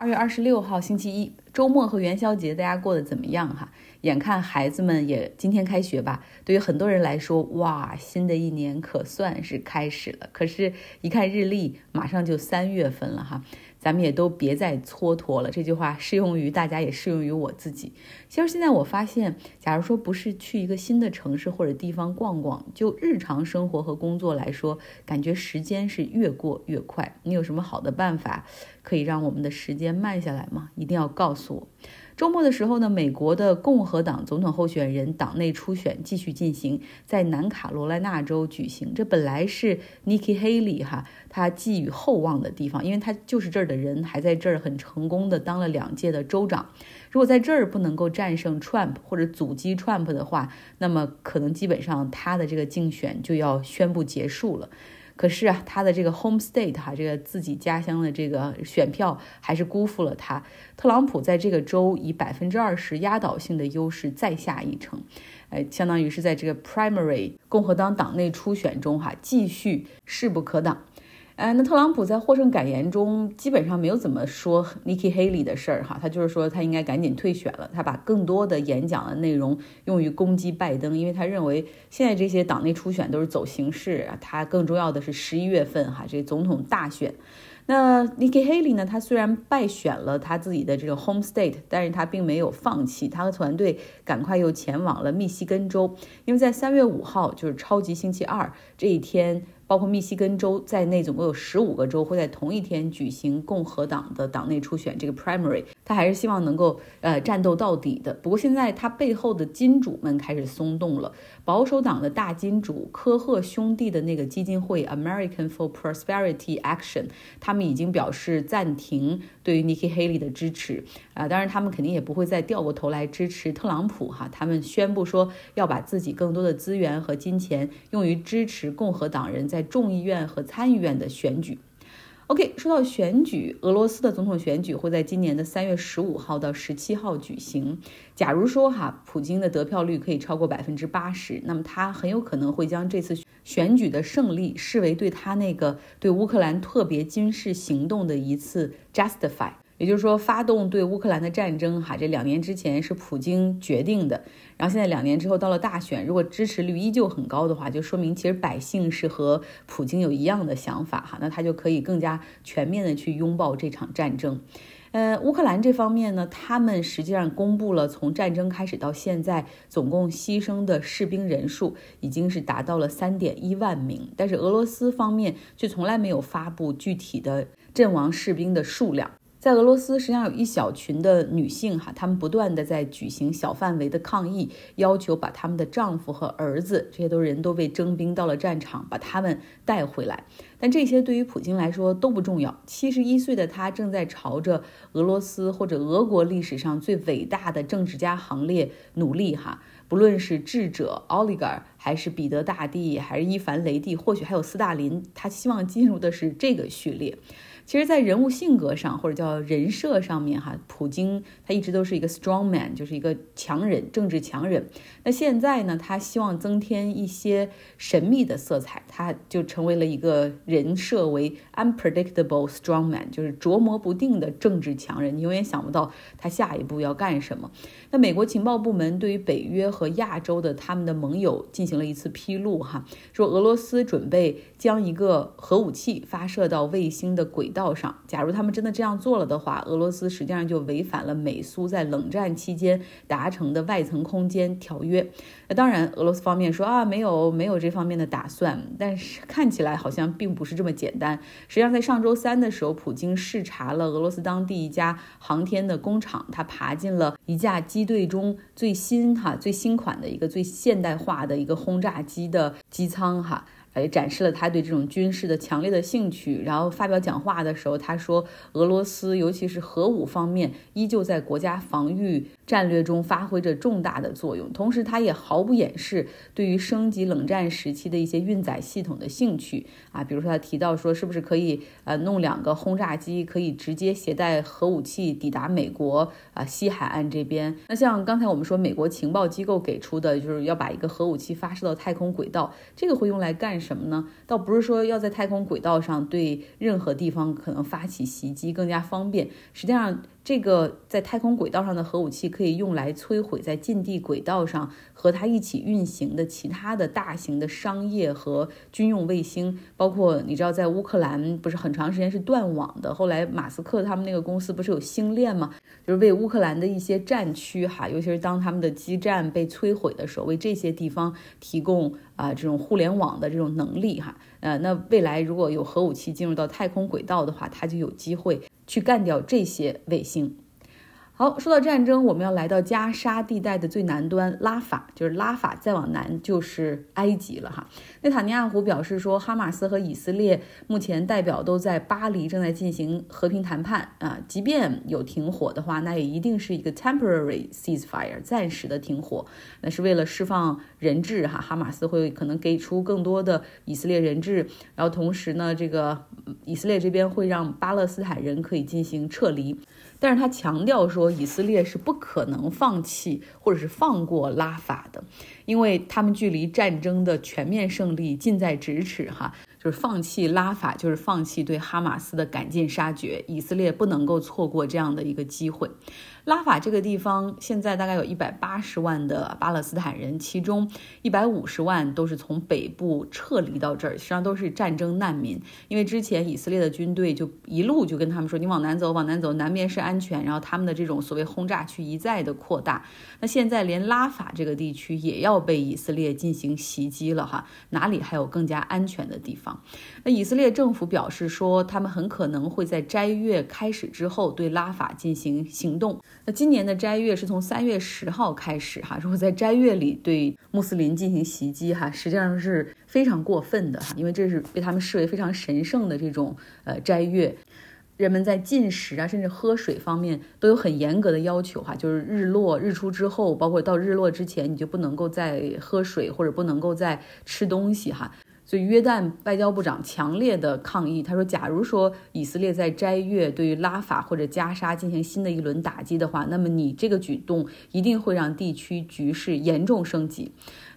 二月二十六号星期一，周末和元宵节，大家过得怎么样哈？眼看孩子们也今天开学吧，对于很多人来说，哇，新的一年可算是开始了。可是，一看日历，马上就三月份了哈。咱们也都别再蹉跎了。这句话适用于大家，也适用于我自己。其实现在我发现，假如说不是去一个新的城市或者地方逛逛，就日常生活和工作来说，感觉时间是越过越快。你有什么好的办法可以让我们的时间慢下来吗？一定要告诉我。周末的时候呢，美国的共和党总统候选人党内初选继续进行，在南卡罗来纳州举行。这本来是 Nikki Haley 哈，他寄予厚望的地方，因为他就是这儿的人，还在这儿很成功的当了两届的州长。如果在这儿不能够战胜 Trump 或者阻击 Trump 的话，那么可能基本上他的这个竞选就要宣布结束了。可是啊，他的这个 home state 哈，这个自己家乡的这个选票还是辜负了他。特朗普在这个州以百分之二十压倒性的优势再下一城，哎，相当于是在这个 primary 共和党党内初选中哈，继续势不可挡。哎，那特朗普在获胜感言中基本上没有怎么说 Nikki Haley 的事儿哈，他就是说他应该赶紧退选了。他把更多的演讲的内容用于攻击拜登，因为他认为现在这些党内初选都是走形式，他更重要的是十一月份哈这总统大选。那 Nikki Haley 呢？他虽然败选了他自己的这个 home state，但是他并没有放弃，他和团队赶快又前往了密西根州，因为在三月五号就是超级星期二这一天。包括密西根州在内，总共有十五个州会在同一天举行共和党的党内初选。这个 primary，他还是希望能够呃战斗到底的。不过现在他背后的金主们开始松动了。保守党的大金主科赫兄弟的那个基金会 American for Prosperity Action，他们已经表示暂停对于 Nikki Haley 的支持啊。当然，他们肯定也不会再掉过头来支持特朗普哈。他们宣布说要把自己更多的资源和金钱用于支持共和党人在。众议院和参议院的选举，OK，说到选举，俄罗斯的总统选举会在今年的三月十五号到十七号举行。假如说哈，普京的得票率可以超过百分之八十，那么他很有可能会将这次选举的胜利视为对他那个对乌克兰特别军事行动的一次 justify。也就是说，发动对乌克兰的战争，哈，这两年之前是普京决定的，然后现在两年之后到了大选，如果支持率依旧很高的话，就说明其实百姓是和普京有一样的想法，哈，那他就可以更加全面的去拥抱这场战争。呃，乌克兰这方面呢，他们实际上公布了从战争开始到现在总共牺牲的士兵人数已经是达到了三点一万名，但是俄罗斯方面却从来没有发布具体的阵亡士兵的数量。在俄罗斯，实际上有一小群的女性，哈，她们不断的在举行小范围的抗议，要求把他们的丈夫和儿子，这些都人都被征兵到了战场，把他们带回来。但这些对于普京来说都不重要。七十一岁的他正在朝着俄罗斯或者俄国历史上最伟大的政治家行列努力，哈，不论是智者奥利格尔，还是彼得大帝，还是伊凡雷帝，或许还有斯大林，他希望进入的是这个序列。其实，在人物性格上，或者叫人设上面，哈，普京他一直都是一个 strong man，就是一个强人，政治强人。那现在呢，他希望增添一些神秘的色彩，他就成为了一个人设为 unpredictable strong man，就是琢磨不定的政治强人，你永远想不到他下一步要干什么。那美国情报部门对于北约和亚洲的他们的盟友进行了一次披露，哈，说俄罗斯准备将一个核武器发射到卫星的轨道。道上，假如他们真的这样做了的话，俄罗斯实际上就违反了美苏在冷战期间达成的外层空间条约。那当然，俄罗斯方面说啊，没有没有这方面的打算，但是看起来好像并不是这么简单。实际上，在上周三的时候，普京视察了俄罗斯当地一家航天的工厂，他爬进了一架机队中最新哈最新款的一个最现代化的一个轰炸机的机舱哈。也展示了他对这种军事的强烈的兴趣。然后发表讲话的时候，他说：“俄罗斯，尤其是核武方面，依旧在国家防御战略中发挥着重大的作用。同时，他也毫不掩饰对于升级冷战时期的一些运载系统的兴趣啊。比如说，他提到说，是不是可以呃弄两个轰炸机，可以直接携带核武器抵达美国啊西海岸这边？那像刚才我们说，美国情报机构给出的就是要把一个核武器发射到太空轨道，这个会用来干？什么呢？倒不是说要在太空轨道上对任何地方可能发起袭击更加方便，实际上。这个在太空轨道上的核武器可以用来摧毁在近地轨道上和它一起运行的其他的大型的商业和军用卫星，包括你知道在乌克兰不是很长时间是断网的，后来马斯克他们那个公司不是有星链吗？就是为乌克兰的一些战区哈，尤其是当他们的基站被摧毁的时候，为这些地方提供啊这种互联网的这种能力哈。呃，那未来如果有核武器进入到太空轨道的话，它就有机会。去干掉这些卫星。好，说到战争，我们要来到加沙地带的最南端拉法，就是拉法再往南就是埃及了哈。内塔尼亚胡表示说，哈马斯和以色列目前代表都在巴黎正在进行和平谈判啊，即便有停火的话，那也一定是一个 temporary ceasefire，暂时的停火，那是为了释放人质哈。哈马斯会可能给出更多的以色列人质，然后同时呢，这个以色列这边会让巴勒斯坦人可以进行撤离。但是他强调说以色列是不可能放弃或者是放过拉法的，因为他们距离战争的全面胜利近在咫尺，哈。就是放弃拉法，就是放弃对哈马斯的赶尽杀绝。以色列不能够错过这样的一个机会。拉法这个地方现在大概有一百八十万的巴勒斯坦人，其中一百五十万都是从北部撤离到这儿，实际上都是战争难民。因为之前以色列的军队就一路就跟他们说：“你往南走，往南走，南边是安全。”然后他们的这种所谓轰炸区一再的扩大。那现在连拉法这个地区也要被以色列进行袭击了哈，哪里还有更加安全的地方？那以色列政府表示说，他们很可能会在斋月开始之后对拉法进行行动。那今年的斋月是从三月十号开始，哈，如果在斋月里对穆斯林进行袭击，哈，实际上是非常过分的，哈，因为这是被他们视为非常神圣的这种呃斋月，人们在进食啊，甚至喝水方面都有很严格的要求，哈，就是日落日出之后，包括到日落之前，你就不能够再喝水或者不能够再吃东西，哈。所以，约旦外交部长强烈的抗议。他说：“假如说以色列在斋月对于拉法或者加沙进行新的一轮打击的话，那么你这个举动一定会让地区局势严重升级。”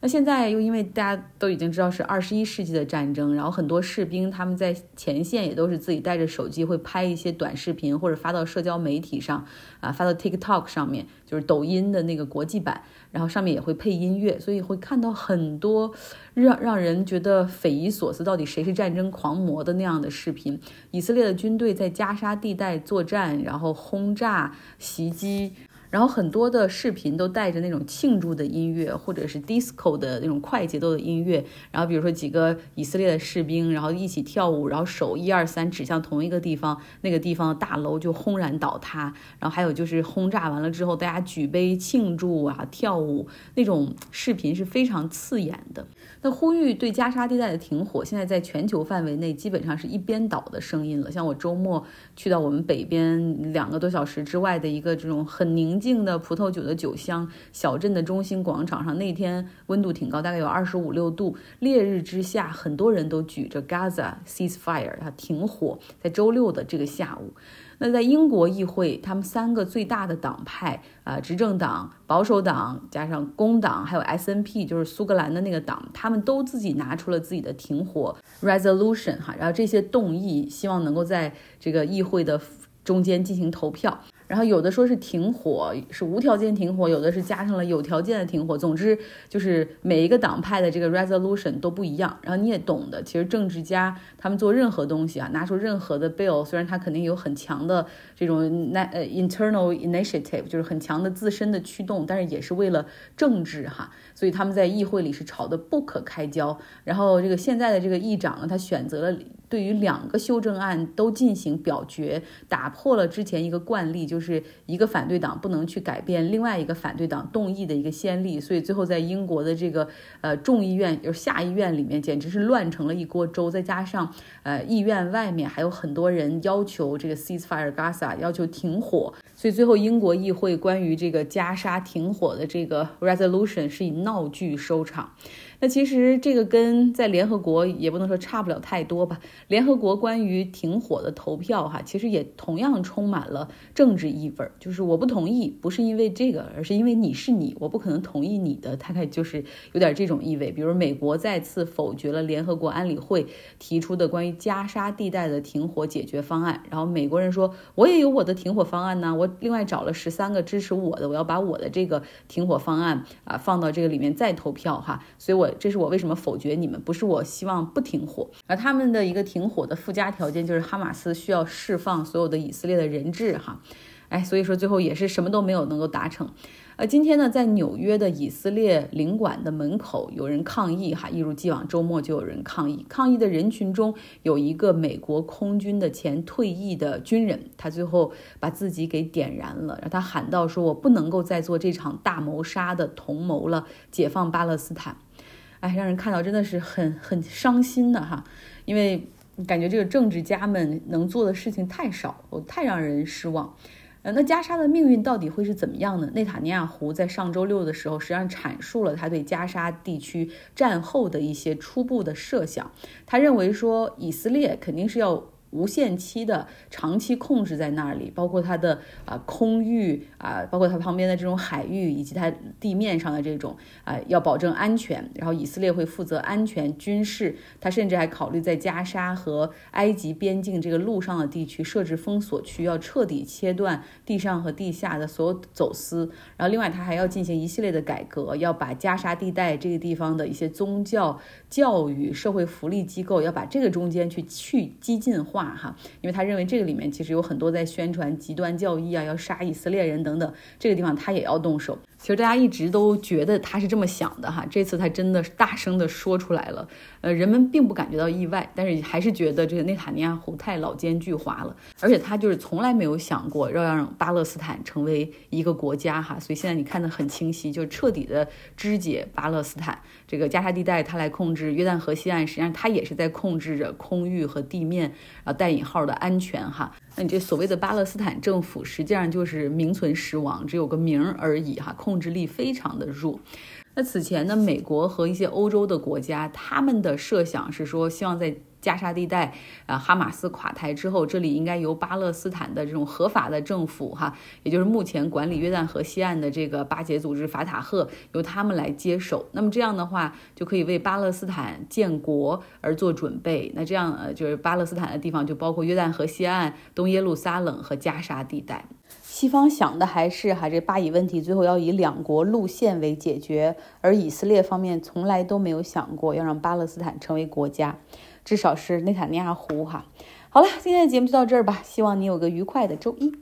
那现在又因为大家都已经知道是二十一世纪的战争，然后很多士兵他们在前线也都是自己带着手机会拍一些短视频或者发到社交媒体上，啊，发到 TikTok 上面，就是抖音的那个国际版，然后上面也会配音乐，所以会看到很多让让人觉得匪夷所思，到底谁是战争狂魔的那样的视频。以色列的军队在加沙地带作战，然后轰炸袭击。然后很多的视频都带着那种庆祝的音乐，或者是 disco 的那种快节奏的音乐。然后比如说几个以色列的士兵，然后一起跳舞，然后手一二三指向同一个地方，那个地方的大楼就轰然倒塌。然后还有就是轰炸完了之后，大家举杯庆祝啊，跳舞那种视频是非常刺眼的。那呼吁对加沙地带的停火，现在在全球范围内基本上是一边倒的声音了。像我周末去到我们北边两个多小时之外的一个这种很宁静的葡萄酒的酒香小镇的中心广场上，那天温度挺高，大概有二十五六度，烈日之下，很多人都举着 Gaza ceasefire 它停火，在周六的这个下午。那在英国议会，他们三个最大的党派啊，执政党、保守党加上工党，还有 S N P，就是苏格兰的那个党，他们都自己拿出了自己的停火 resolution 哈，然后这些动议希望能够在这个议会的中间进行投票。然后有的说是停火，是无条件停火；有的是加上了有条件的停火。总之就是每一个党派的这个 resolution 都不一样。然后你也懂的，其实政治家他们做任何东西啊，拿出任何的 bill，虽然他肯定有很强的这种那呃 internal initiative，就是很强的自身的驱动，但是也是为了政治哈。所以他们在议会里是吵得不可开交。然后这个现在的这个议长呢，他选择了。对于两个修正案都进行表决，打破了之前一个惯例，就是一个反对党不能去改变另外一个反对党动议的一个先例，所以最后在英国的这个呃众议院就是下议院里面，简直是乱成了一锅粥。再加上呃议院外面还有很多人要求这个 ceasefire Gaza，要求停火，所以最后英国议会关于这个加沙停火的这个 resolution 是以闹剧收场。那其实这个跟在联合国也不能说差不了太多吧。联合国关于停火的投票，哈，其实也同样充满了政治意味儿。就是我不同意，不是因为这个，而是因为你是你，我不可能同意你的，大概就是有点这种意味。比如美国再次否决了联合国安理会提出的关于加沙地带的停火解决方案，然后美国人说，我也有我的停火方案呢，我另外找了十三个支持我的，我要把我的这个停火方案啊放到这个里面再投票哈，所以我。这是我为什么否决你们？不是我希望不停火，而他们的一个停火的附加条件就是哈马斯需要释放所有的以色列的人质哈，哎，所以说最后也是什么都没有能够达成。呃，今天呢，在纽约的以色列领馆的门口有人抗议哈，一如既往，周末就有人抗议。抗议的人群中有一个美国空军的前退役的军人，他最后把自己给点燃了，让他喊道：“说我不能够再做这场大谋杀的同谋了，解放巴勒斯坦。”哎，让人看到真的是很很伤心的哈，因为感觉这个政治家们能做的事情太少，太让人失望。呃，那加沙的命运到底会是怎么样呢？内塔尼亚胡在上周六的时候，实际上阐述了他对加沙地区战后的一些初步的设想。他认为说，以色列肯定是要。无限期的长期控制在那里，包括它的啊空域啊，包括它旁边的这种海域，以及它地面上的这种啊，要保证安全。然后以色列会负责安全军事，他甚至还考虑在加沙和埃及边境这个陆上的地区设置封锁区，要彻底切断地上和地下的所有走私。然后另外他还要进行一系列的改革，要把加沙地带这个地方的一些宗教、教育、社会福利机构，要把这个中间去去激进化。话哈，因为他认为这个里面其实有很多在宣传极端教义啊，要杀以色列人等等，这个地方他也要动手。其实大家一直都觉得他是这么想的哈，这次他真的大声的说出来了，呃，人们并不感觉到意外，但是还是觉得这个内塔尼亚胡太老奸巨猾了，而且他就是从来没有想过要让巴勒斯坦成为一个国家哈，所以现在你看得很清晰，就彻底的肢解巴勒斯坦。这个加沙地带，他来控制约旦河西岸，实际上他也是在控制着空域和地面啊带引号的安全哈。那你这所谓的巴勒斯坦政府，实际上就是名存实亡，只有个名而已哈，控制力非常的弱。那此前呢，美国和一些欧洲的国家，他们的设想是说，希望在加沙地带，啊，哈马斯垮台之后，这里应该由巴勒斯坦的这种合法的政府，哈，也就是目前管理约旦河西岸的这个巴解组织法塔赫，由他们来接手。那么这样的话，就可以为巴勒斯坦建国而做准备。那这样，呃，就是巴勒斯坦的地方就包括约旦河西岸、东耶路撒冷和加沙地带。西方想的还是哈，这巴以问题最后要以两国路线为解决，而以色列方面从来都没有想过要让巴勒斯坦成为国家。至少是内塔尼亚胡哈。好了，今天的节目就到这儿吧，希望你有个愉快的周一。